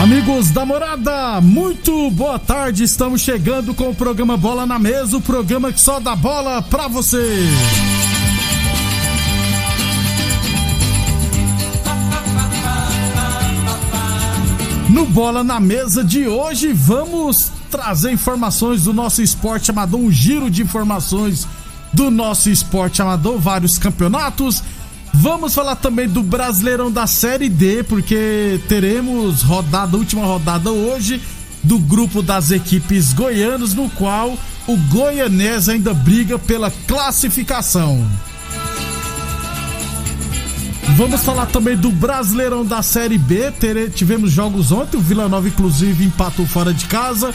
Amigos da morada, muito boa tarde. Estamos chegando com o programa Bola na Mesa o programa que só dá bola pra você. No Bola na Mesa de hoje, vamos trazer informações do nosso esporte amador, um giro de informações do nosso esporte amador, vários campeonatos. Vamos falar também do Brasileirão da Série D, porque teremos rodada, última rodada hoje do grupo das equipes goianas, no qual o Goianese ainda briga pela classificação. Vamos falar também do Brasileirão da Série B. tivemos jogos ontem, o Vila Nova inclusive empatou fora de casa.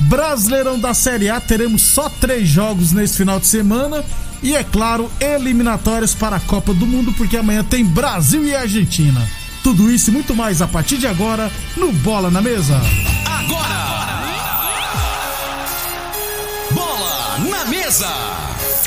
Brasileirão da Série A, teremos só três jogos nesse final de semana. E é claro, eliminatórias para a Copa do Mundo, porque amanhã tem Brasil e Argentina. Tudo isso e muito mais a partir de agora no Bola na Mesa. Agora! Bola na Mesa!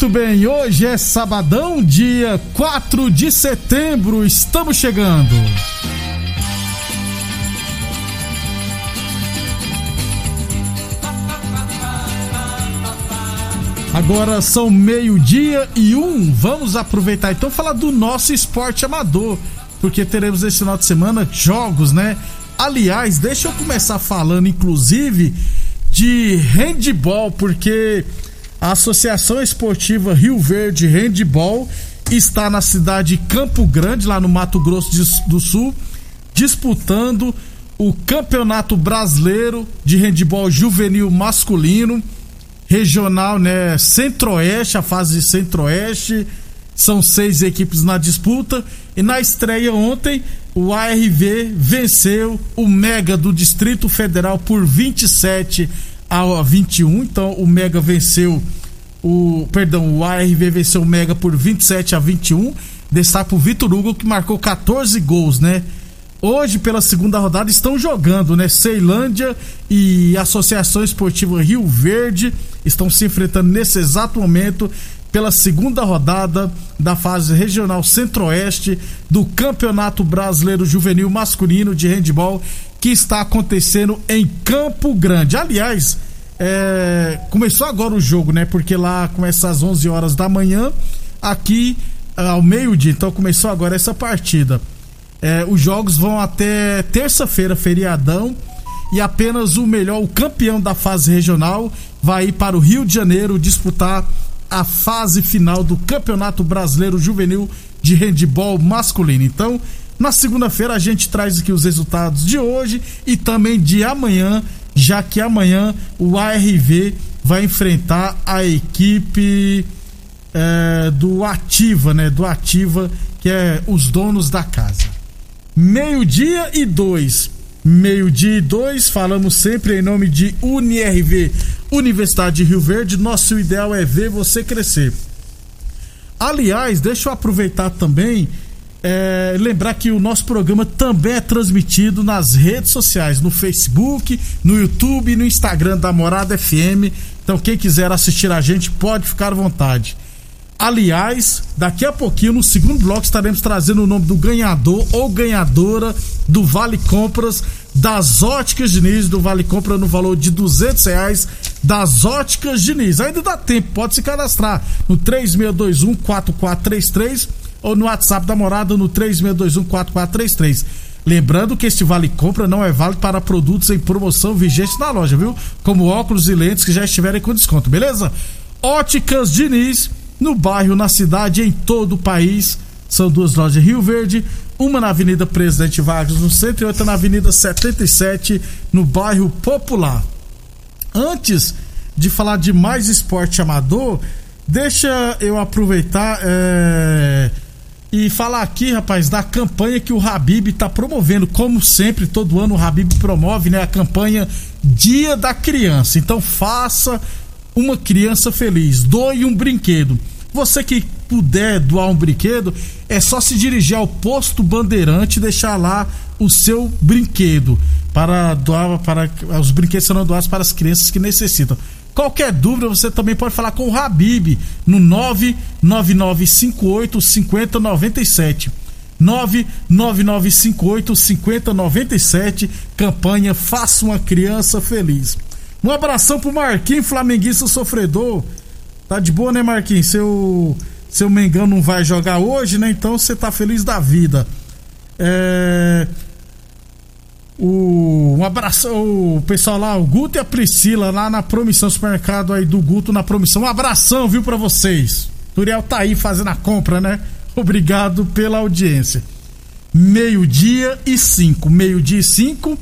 Muito bem, hoje é sabadão, dia 4 de setembro, estamos chegando. Agora são meio-dia e um. Vamos aproveitar então falar do nosso esporte amador, porque teremos esse final de semana jogos, né? Aliás, deixa eu começar falando, inclusive, de handball, porque a Associação Esportiva Rio Verde Handball está na cidade de Campo Grande, lá no Mato Grosso do Sul, disputando o Campeonato Brasileiro de Handball Juvenil Masculino, regional, né? Centro-Oeste, a fase Centro-Oeste. São seis equipes na disputa. E na estreia ontem, o ARV venceu o Mega do Distrito Federal por 27 a 21. Então o Mega venceu o. Perdão, o ARV venceu o Mega por 27 a 21. Destaque o Vitor Hugo que marcou 14 gols, né? Hoje, pela segunda rodada, estão jogando, né? Ceilândia e Associação Esportiva Rio Verde estão se enfrentando nesse exato momento pela segunda rodada da fase regional Centro-Oeste do Campeonato Brasileiro Juvenil Masculino de Handball que está acontecendo em Campo Grande. Aliás, é, começou agora o jogo, né? Porque lá começa às 11 horas da manhã, aqui ao meio-dia. Então começou agora essa partida. É, os jogos vão até terça-feira, feriadão, e apenas o melhor, o campeão da fase regional, vai ir para o Rio de Janeiro disputar a fase final do Campeonato Brasileiro Juvenil de Handball Masculino. Então, na segunda-feira a gente traz aqui os resultados de hoje e também de amanhã, já que amanhã o ARV vai enfrentar a equipe é, do Ativa, né? Do Ativa, que é os donos da casa. Meio-dia e dois. Meio-dia e dois, falamos sempre em nome de UniRV, Universidade de Rio Verde. Nosso ideal é ver você crescer. Aliás, deixa eu aproveitar também é, lembrar que o nosso programa também é transmitido nas redes sociais, no Facebook, no YouTube e no Instagram da Morada FM. Então, quem quiser assistir a gente pode ficar à vontade. Aliás, daqui a pouquinho, no segundo bloco, estaremos trazendo o nome do ganhador ou ganhadora do Vale Compras das Óticas Diniz, do Vale Compra no valor de duzentos reais das Óticas Diniz. Ainda dá tempo, pode se cadastrar no 3621 4433 ou no WhatsApp da morada no 3621 4433. Lembrando que este vale compra não é válido para produtos em promoção vigente na loja, viu? Como óculos e lentes que já estiverem com desconto, beleza? Óticas Diniz, no bairro, na cidade, em todo o país. São duas lojas Rio Verde, uma na Avenida Presidente Vargas, no centro, e outra na Avenida 77, no bairro Popular. Antes de falar de mais esporte amador, deixa eu aproveitar. É e falar aqui, rapaz, da campanha que o Habib está promovendo. Como sempre, todo ano o Habib promove né, a campanha Dia da Criança. Então faça uma criança feliz, doe um brinquedo. Você que puder doar um brinquedo, é só se dirigir ao posto Bandeirante e deixar lá o seu brinquedo para doar para os brinquedos serão doados para as crianças que necessitam. Qualquer dúvida, você também pode falar com o Habib no 99958 5097. 99958 5097. Campanha Faça uma Criança Feliz. Um abração pro Marquinhos, flamenguista sofredor. Tá de boa, né, Marquinhos? Seu, seu Mengão não vai jogar hoje, né? Então você tá feliz da vida. É. O, um abraço, o pessoal lá, o Guto e a Priscila, lá na Promissão, supermercado aí do Guto na Promissão. Um abração, viu, para vocês. Turiel tá aí fazendo a compra, né? Obrigado pela audiência. Meio-dia e cinco. Meio-dia e cinco.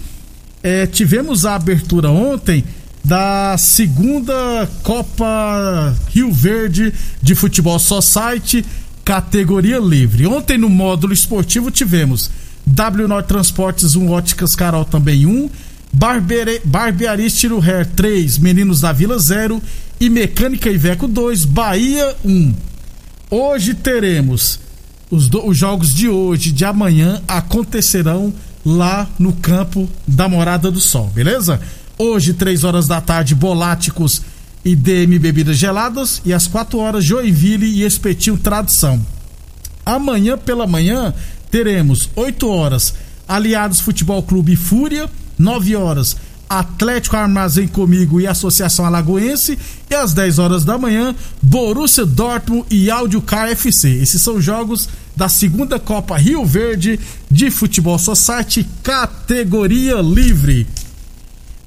É, tivemos a abertura ontem da segunda Copa Rio Verde de Futebol Society, categoria livre. Ontem no módulo esportivo tivemos W Transportes 1, Óticas Carol também 1, Barbeare, Barbearia Estilo Hair 3, Meninos da Vila 0 e Mecânica Iveco 2, Bahia 1. Hoje teremos os, do, os jogos de hoje, de amanhã, acontecerão lá no campo da Morada do Sol, beleza? Hoje, 3 horas da tarde, Boláticos e DM Bebidas Geladas. E às 4 horas, Joinville e Espetinho Tradição. Amanhã pela manhã, teremos 8 horas Aliados Futebol Clube Fúria, 9 horas Atlético Armazém Comigo e Associação Alagoense e às 10 horas da manhã Borussia Dortmund e Áudio KFC. Esses são jogos da segunda Copa Rio Verde de Futebol Society categoria livre.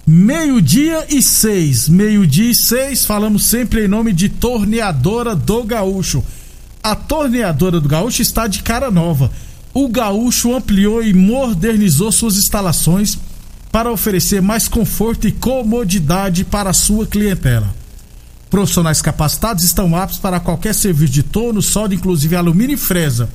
Meio-dia e seis, meio-dia e seis, falamos sempre em nome de Torneadora do Gaúcho. A Torneadora do Gaúcho está de cara nova o Gaúcho ampliou e modernizou suas instalações para oferecer mais conforto e comodidade para a sua clientela. Profissionais capacitados estão aptos para qualquer serviço de torno, solda, inclusive alumínio e fresa.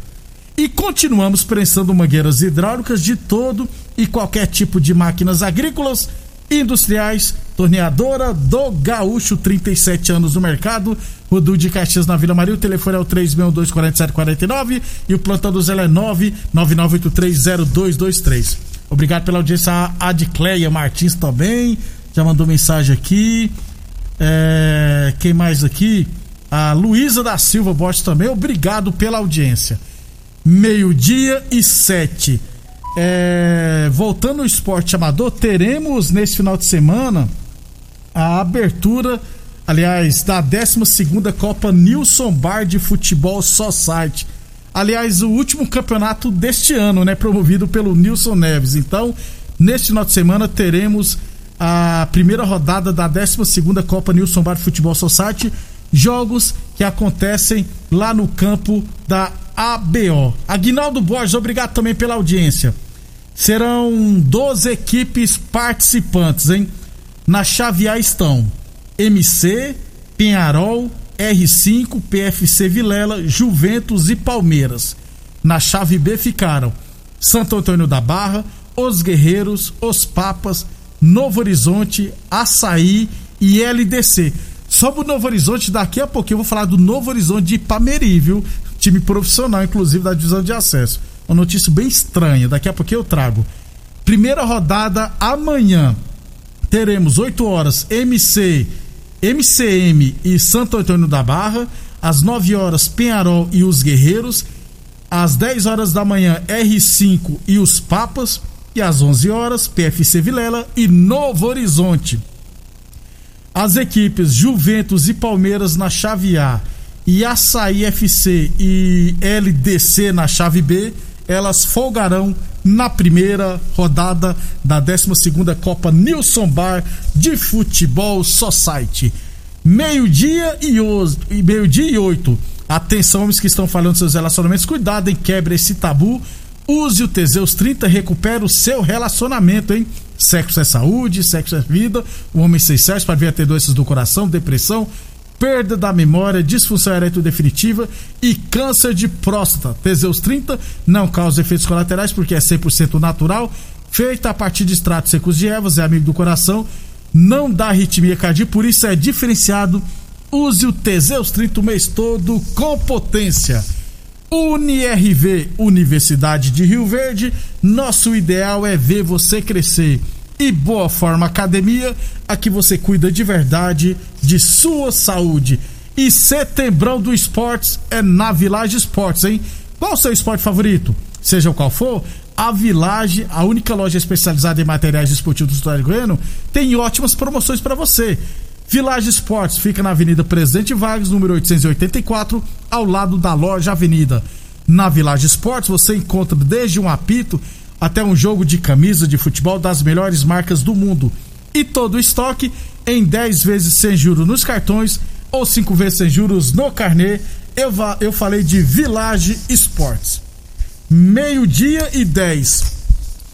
E continuamos prensando mangueiras hidráulicas de todo e qualquer tipo de máquinas agrícolas Industriais, torneadora do Gaúcho, 37 anos no mercado. Rodu de Caxias na Vila Maria. O telefone é o 3624749 e o plantão do Zé é 999830223. Obrigado pela audiência. A Adcleia Martins também já mandou mensagem aqui. É, quem mais aqui? A Luísa da Silva Bosch também. Obrigado pela audiência. Meio-dia e sete. É, voltando ao esporte amador, teremos nesse final de semana a abertura, aliás, da 12 Copa Nilson Bar de Futebol Society. Aliás, o último campeonato deste ano, né? Promovido pelo Nilson Neves. Então, neste final de semana teremos a primeira rodada da 12 Copa Nilson Bar de Futebol Society. Jogos que acontecem lá no campo da ABO. Aguinaldo Borges, obrigado também pela audiência. Serão 12 equipes participantes, hein? Na chave A estão MC, Penharol, R5, PFC Vilela, Juventus e Palmeiras. Na chave B ficaram Santo Antônio da Barra, Os Guerreiros, Os Papas, Novo Horizonte, Açaí e LDC. Sobre o Novo Horizonte, daqui a pouquinho eu vou falar do Novo Horizonte de Ipameri, viu? Time profissional, inclusive da divisão de acesso uma notícia bem estranha, daqui a pouco eu trago. Primeira rodada amanhã. Teremos 8 horas MC, MCM e Santo Antônio da Barra, às 9 horas Penharol e os Guerreiros, às 10 horas da manhã R5 e os Papas e às 11 horas PFC Vilela e Novo Horizonte. As equipes Juventus e Palmeiras na chave A e Açaí FC e LDC na chave B, elas folgarão na primeira rodada da 12 Copa Nilson Bar de Futebol Society. Meio-dia e meio-dia e oito. Atenção, homens que estão falando seus relacionamentos, cuidado, hein? Quebre esse tabu. Use o Teseus 30, recupera o seu relacionamento, hein? Sexo é saúde, sexo é vida. O homem sem sexo para vir a ter doenças do coração, depressão, perda da memória, disfunção erétil definitiva e câncer de próstata. Teseus 30 não causa efeitos colaterais porque é 100% natural, feita a partir de extratos secos de ervas, é amigo do coração, não dá arritmia cardíaca, por isso é diferenciado. Use o Teseus 30 o mês todo com potência. UniRV, Universidade de Rio Verde, nosso ideal é ver você crescer e Boa Forma Academia, aqui você cuida de verdade de sua saúde. E Setembrão do Esportes é na Village Esportes, hein? Qual o seu esporte favorito? Seja qual for, a Village, a única loja especializada em materiais esportivos do Estado Goiano, tem ótimas promoções para você. Village Esportes fica na Avenida Presidente Vargas, número 884, ao lado da loja Avenida. Na Village Esportes você encontra desde um apito até um jogo de camisa de futebol das melhores marcas do mundo. E todo o estoque em 10 vezes sem juros nos cartões ou 5 vezes sem juros no carnê. Eu, eu falei de Village Esportes. Meio-dia e 10.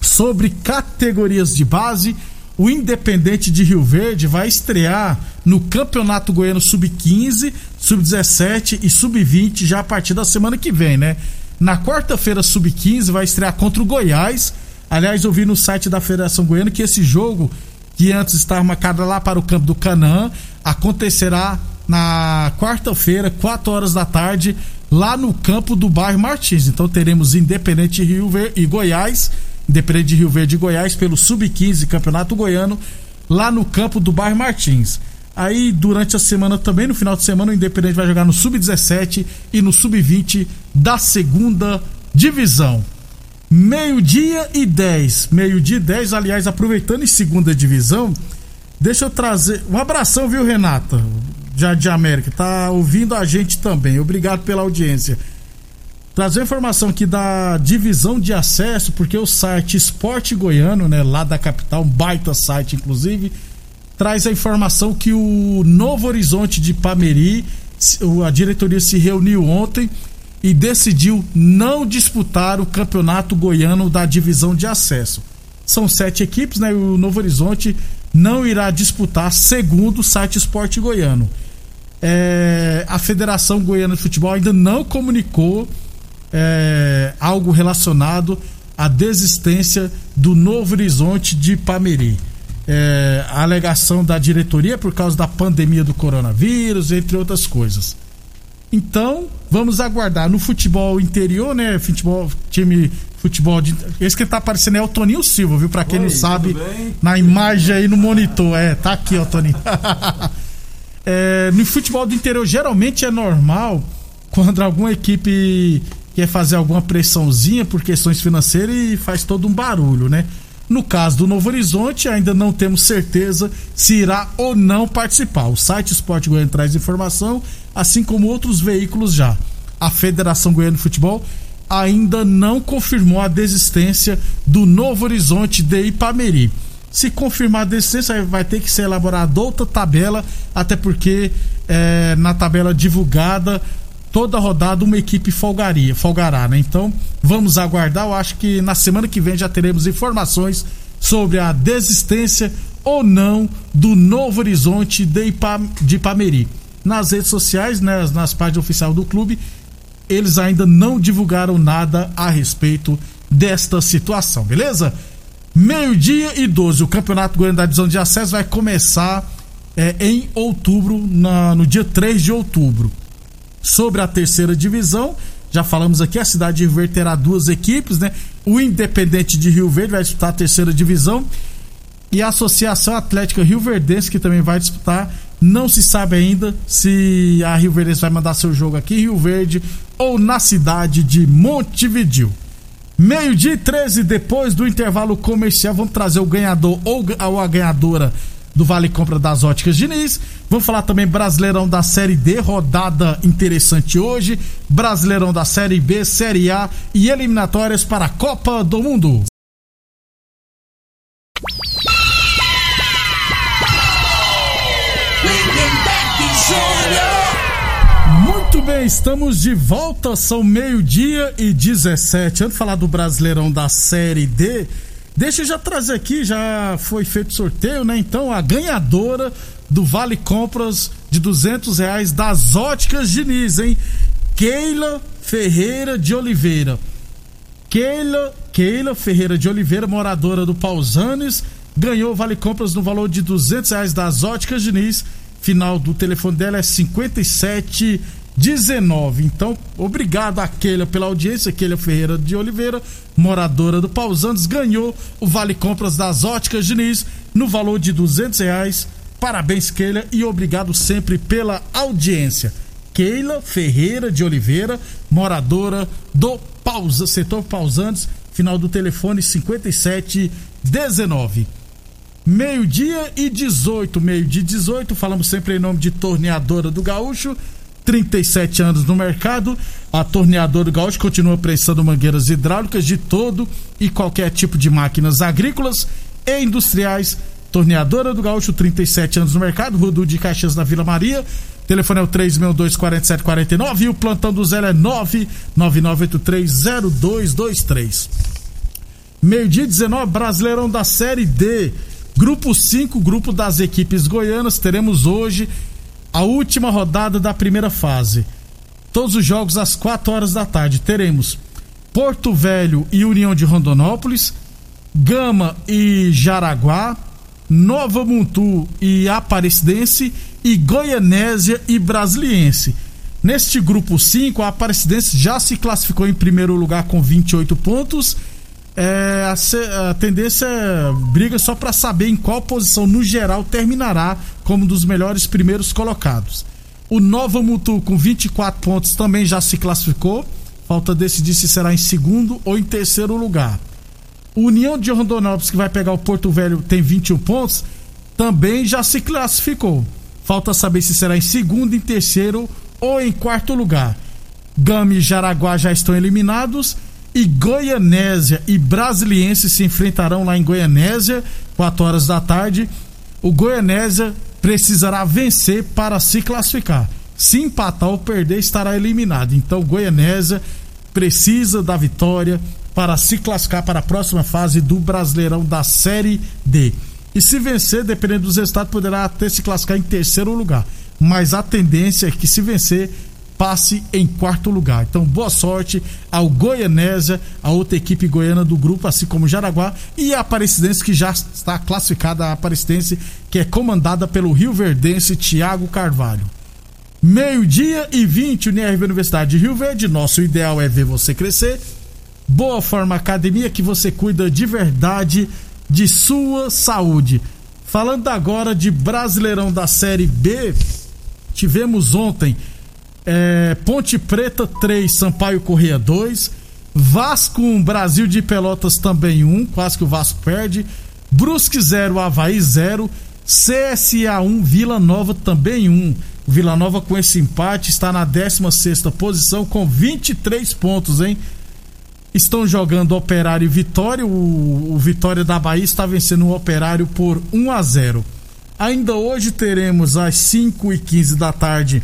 Sobre categorias de base, o Independente de Rio Verde vai estrear no Campeonato Goiano Sub-15, Sub-17 e Sub-20 já a partir da semana que vem, né? Na quarta-feira, sub-15, vai estrear contra o Goiás. Aliás, eu vi no site da Federação Goiana que esse jogo, que antes estava marcado lá para o campo do Canaã, acontecerá na quarta-feira, 4 horas da tarde, lá no campo do bairro Martins. Então teremos Independente Rio Verde e Goiás, Independente de Rio Verde e Goiás pelo Sub-15 Campeonato Goiano, lá no campo do bairro Martins. Aí, durante a semana também, no final de semana, o Independente vai jogar no Sub-17 e no Sub-20 da segunda divisão. Meio-dia e 10. Meio-dia e 10, aliás, aproveitando em segunda divisão, deixa eu trazer. Um abração, viu, Renata? Já de América. Tá ouvindo a gente também. Obrigado pela audiência. Trazer informação aqui da divisão de acesso, porque o site Esporte Goiano, né, lá da capital, um baita site, inclusive traz a informação que o Novo Horizonte de Pameri, a diretoria se reuniu ontem e decidiu não disputar o campeonato goiano da divisão de acesso. São sete equipes, né? O Novo Horizonte não irá disputar, segundo o site Esporte Goiano. É, a Federação Goiana de Futebol ainda não comunicou é, algo relacionado à desistência do Novo Horizonte de Pameri é, a alegação da diretoria por causa da pandemia do coronavírus, entre outras coisas. Então, vamos aguardar. No futebol interior, né? Futebol, time futebol de. Esse que tá aparecendo é o Toninho Silva, viu? Pra quem Oi, não sabe, na imagem aí no monitor. É, tá aqui, ó, Toninho. é, no futebol do interior, geralmente é normal quando alguma equipe quer fazer alguma pressãozinha por questões financeiras e faz todo um barulho, né? No caso do Novo Horizonte, ainda não temos certeza se irá ou não participar. O site Esporte Goiano traz informação, assim como outros veículos já. A Federação Goiana de Futebol ainda não confirmou a desistência do Novo Horizonte de Ipameri. Se confirmar a desistência, vai ter que ser elaborada outra tabela, até porque é, na tabela divulgada toda rodada uma equipe folgaria, folgará, né? Então, vamos aguardar. Eu acho que na semana que vem já teremos informações sobre a desistência ou não do Novo Horizonte de, Ipam, de Ipameri. Nas redes sociais, né, nas páginas oficiais do clube, eles ainda não divulgaram nada a respeito desta situação, beleza? Meio-dia e 12, o Campeonato Goiano da Divisão de Acesso vai começar é, em outubro, na, no dia 3 de outubro sobre a terceira divisão. Já falamos aqui, a cidade de Rio Verde terá duas equipes, né? O Independente de Rio Verde vai disputar a terceira divisão e a Associação Atlética Rio Verdense, que também vai disputar. Não se sabe ainda se a Rio Verde vai mandar seu jogo aqui em Rio Verde ou na cidade de Montevidil. Meio-dia e 13, depois do intervalo comercial, vamos trazer o ganhador ou a ganhadora do Vale Compra das Óticas Diniz. Vamos falar também Brasileirão da Série D, rodada interessante hoje. Brasileirão da Série B, Série A e eliminatórias para a Copa do Mundo. Muito bem, estamos de volta, são meio-dia e 17. Antes de falar do Brasileirão da Série D, deixa eu já trazer aqui, já foi feito sorteio, né? Então, a ganhadora do Vale Compras de 200 reais das Óticas Diniz, hein? Keila Ferreira de Oliveira. Keila, Keila Ferreira de Oliveira, moradora do Pausanes, ganhou Vale Compras no valor de 200 reais das Óticas Diniz. Final do telefone dela é 57 19. Então, obrigado a Keila pela audiência. Keila Ferreira de Oliveira, moradora do Pausantes, ganhou o Vale Compras das Óticas Diniz no valor de 200 reais. Parabéns, Keila, e obrigado sempre pela audiência. Keila Ferreira de Oliveira, moradora do Pausa, setor Pausantes, final do telefone 5719. Meio-dia e 18, meio-dia e 18, falamos sempre em nome de Torneadora do Gaúcho 37 anos no mercado. A torneadora do Gaúcho continua prestando mangueiras hidráulicas de todo e qualquer tipo de máquinas agrícolas e industriais. Torneadora do Gaúcho, 37 anos no mercado, Rudu de Caxias na Vila Maria. Telefone é o 362-4749 e o plantão do zero é 999830223. Meio-dia 19, Brasileirão da Série D. Grupo 5, grupo das equipes goianas. Teremos hoje a última rodada da primeira fase. Todos os jogos às 4 horas da tarde. Teremos Porto Velho e União de Rondonópolis, Gama e Jaraguá, Nova Montu e Aparecidense e Goianésia e Brasiliense. Neste grupo 5, a Aparecidense já se classificou em primeiro lugar com 28 pontos é, a, a, tendência é briga só para saber em qual posição no geral terminará como um dos melhores primeiros colocados. O Nova Mutu com 24 pontos também já se classificou. Falta decidir se será em segundo ou em terceiro lugar. O União de Rondonópolis, que vai pegar o Porto Velho, tem 21 pontos, também já se classificou. Falta saber se será em segundo, em terceiro ou em quarto lugar. Gama e Jaraguá já estão eliminados e Goianésia e Brasiliense se enfrentarão lá em Goianésia, 4 horas da tarde. O Goianésia precisará vencer para se classificar. Se empatar ou perder, estará eliminado. Então, Goianésia precisa da vitória para se classificar para a próxima fase do Brasileirão da Série D. E se vencer, dependendo dos resultados, poderá até se classificar em terceiro lugar. Mas a tendência é que, se vencer, passe em quarto lugar. Então, boa sorte ao Goianésia, a outra equipe goiana do grupo, assim como Jaraguá e a Aparecidense, que já está classificada, a Aparecidense, que é comandada pelo Rio Verdense Tiago Carvalho. Meio-dia e 20, UNIRV Universidade de Rio Verde. Nosso ideal é ver você crescer. Boa Forma Academia, que você cuida de verdade de sua saúde. Falando agora de Brasileirão da Série B, tivemos ontem é, Ponte Preta 3, Sampaio Correia 2. Vasco 1, Brasil de Pelotas também 1, quase que o Vasco perde. Brusque 0, Havaí 0. CSA 1, Vila Nova também 1. Vila Nova com esse empate está na 16 posição com 23 pontos, hein? Estão jogando Operário e Vitória. O, o Vitória da Bahia está vencendo o Operário por 1 a 0. Ainda hoje teremos às 5 e 15 da tarde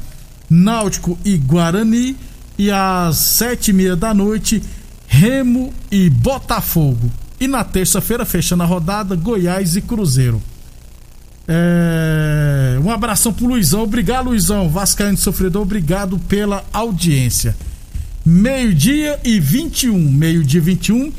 Náutico e Guarani. E às sete e meia da noite, Remo e Botafogo. E na terça-feira, fechando a rodada, Goiás e Cruzeiro. É... Um abração pro Luizão. Obrigado, Luizão. Vascaíno Sofredor, obrigado pela audiência. Meio-dia e 21. Meio-dia e 21.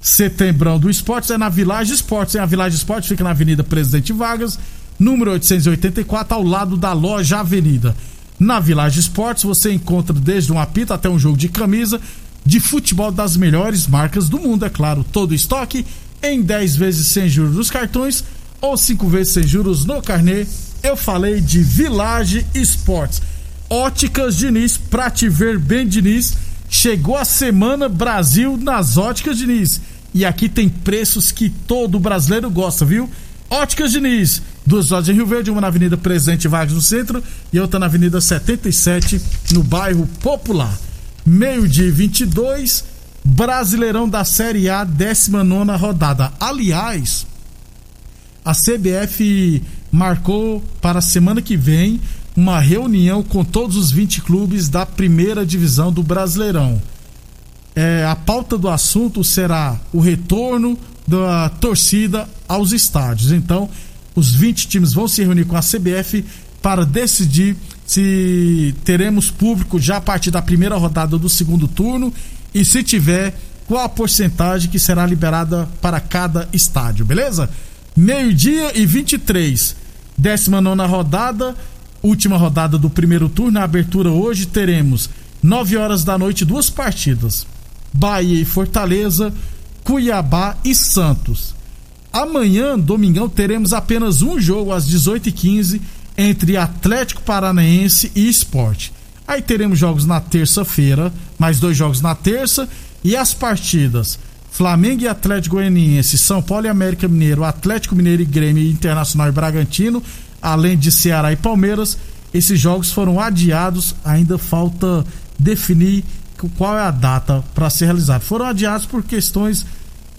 Setembrão do Esportes é na Village Esportes. A Village Esportes fica na Avenida Presidente Vargas, número 884, ao lado da loja Avenida. Na Village Esportes você encontra desde um apito até um jogo de camisa de futebol das melhores marcas do mundo, é claro. Todo estoque em 10 vezes sem juros nos cartões ou 5 vezes sem juros no carnê. Eu falei de Village Esportes. Óticas Diniz, pra te ver bem, Diniz. Chegou a semana Brasil nas Óticas Diniz. E aqui tem preços que todo brasileiro gosta, viu? Óticas Diniz Duas lojas em Rio Verde, uma na Avenida Presidente Vargas no centro e outra na Avenida 77 no bairro Popular. Meio-dia 22, Brasileirão da Série A, 19 rodada. Aliás, a CBF marcou para a semana que vem uma reunião com todos os 20 clubes da primeira divisão do Brasileirão. É, a pauta do assunto será o retorno da torcida aos estádios. Então, os 20 times vão se reunir com a CBF para decidir se teremos público já a partir da primeira rodada do segundo turno e se tiver, qual a porcentagem que será liberada para cada estádio, beleza? Meio-dia e 23, 19 rodada, última rodada do primeiro turno. Na abertura hoje teremos 9 horas da noite, duas partidas: Bahia e Fortaleza, Cuiabá e Santos. Amanhã, domingão, teremos apenas um jogo às 18h15 entre Atlético Paranaense e Esporte. Aí teremos jogos na terça-feira, mais dois jogos na terça e as partidas Flamengo e Atlético Goianiense, São Paulo e América Mineiro, Atlético Mineiro e Grêmio Internacional e Bragantino, além de Ceará e Palmeiras. Esses jogos foram adiados, ainda falta definir qual é a data para ser realizado. Foram adiados por questões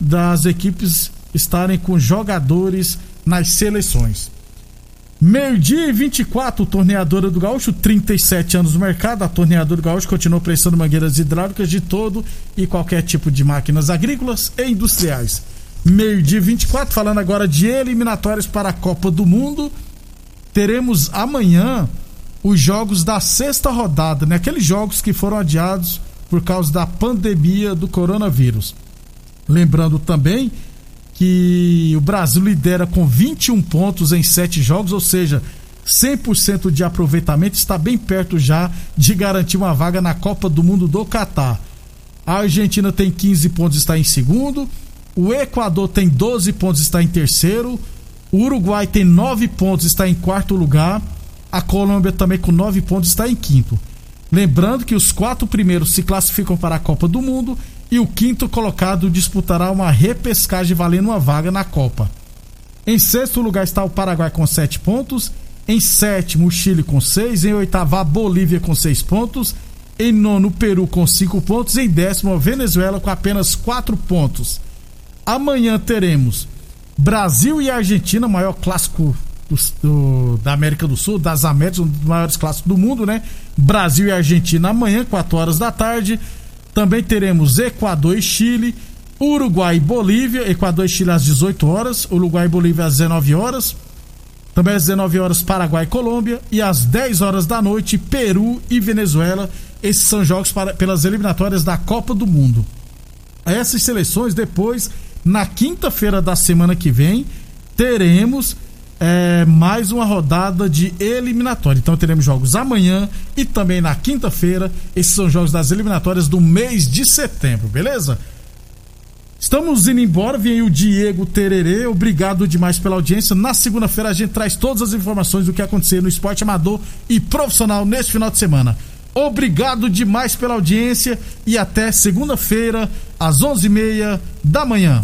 das equipes estarem com jogadores nas seleções. Meio-dia e 24, torneadora do Gaúcho, 37 anos no mercado. A torneadora do Gaúcho continua prestando mangueiras hidráulicas de todo e qualquer tipo de máquinas agrícolas e industriais. Meio-dia e 24, falando agora de eliminatórias para a Copa do Mundo. Teremos amanhã os jogos da sexta rodada, né? Aqueles jogos que foram adiados por causa da pandemia do coronavírus. Lembrando também que o Brasil lidera com 21 pontos em 7 jogos, ou seja, 100% de aproveitamento, está bem perto já de garantir uma vaga na Copa do Mundo do Catar. A Argentina tem 15 pontos, está em segundo. O Equador tem 12 pontos, está em terceiro. O Uruguai tem 9 pontos, está em quarto lugar. A Colômbia também com 9 pontos está em quinto. Lembrando que os quatro primeiros se classificam para a Copa do Mundo e o quinto colocado disputará uma repescagem valendo uma vaga na Copa. Em sexto lugar está o Paraguai com sete pontos. Em sétimo, o Chile com seis. Em oitavo, a Bolívia com seis pontos. Em nono, o Peru com cinco pontos. Em décimo, a Venezuela com apenas quatro pontos. Amanhã teremos Brasil e Argentina, maior clássico do, do, da América do Sul, das Américas, um dos maiores clássicos do mundo, né? Brasil e Argentina amanhã, 4 horas da tarde. Também teremos Equador e Chile, Uruguai e Bolívia, Equador e Chile às 18 horas, Uruguai e Bolívia às 19 horas. Também às 19 horas Paraguai e Colômbia e às 10 horas da noite Peru e Venezuela. Esses são jogos para, pelas eliminatórias da Copa do Mundo. Essas seleções depois, na quinta-feira da semana que vem, teremos é, mais uma rodada de eliminatória. Então teremos jogos amanhã e também na quinta-feira. Esses são jogos das eliminatórias do mês de setembro, beleza? Estamos indo embora, vem o Diego Tererê. Obrigado demais pela audiência. Na segunda-feira a gente traz todas as informações do que aconteceu no esporte amador e profissional neste final de semana. Obrigado demais pela audiência e até segunda-feira, às 11h30 da manhã.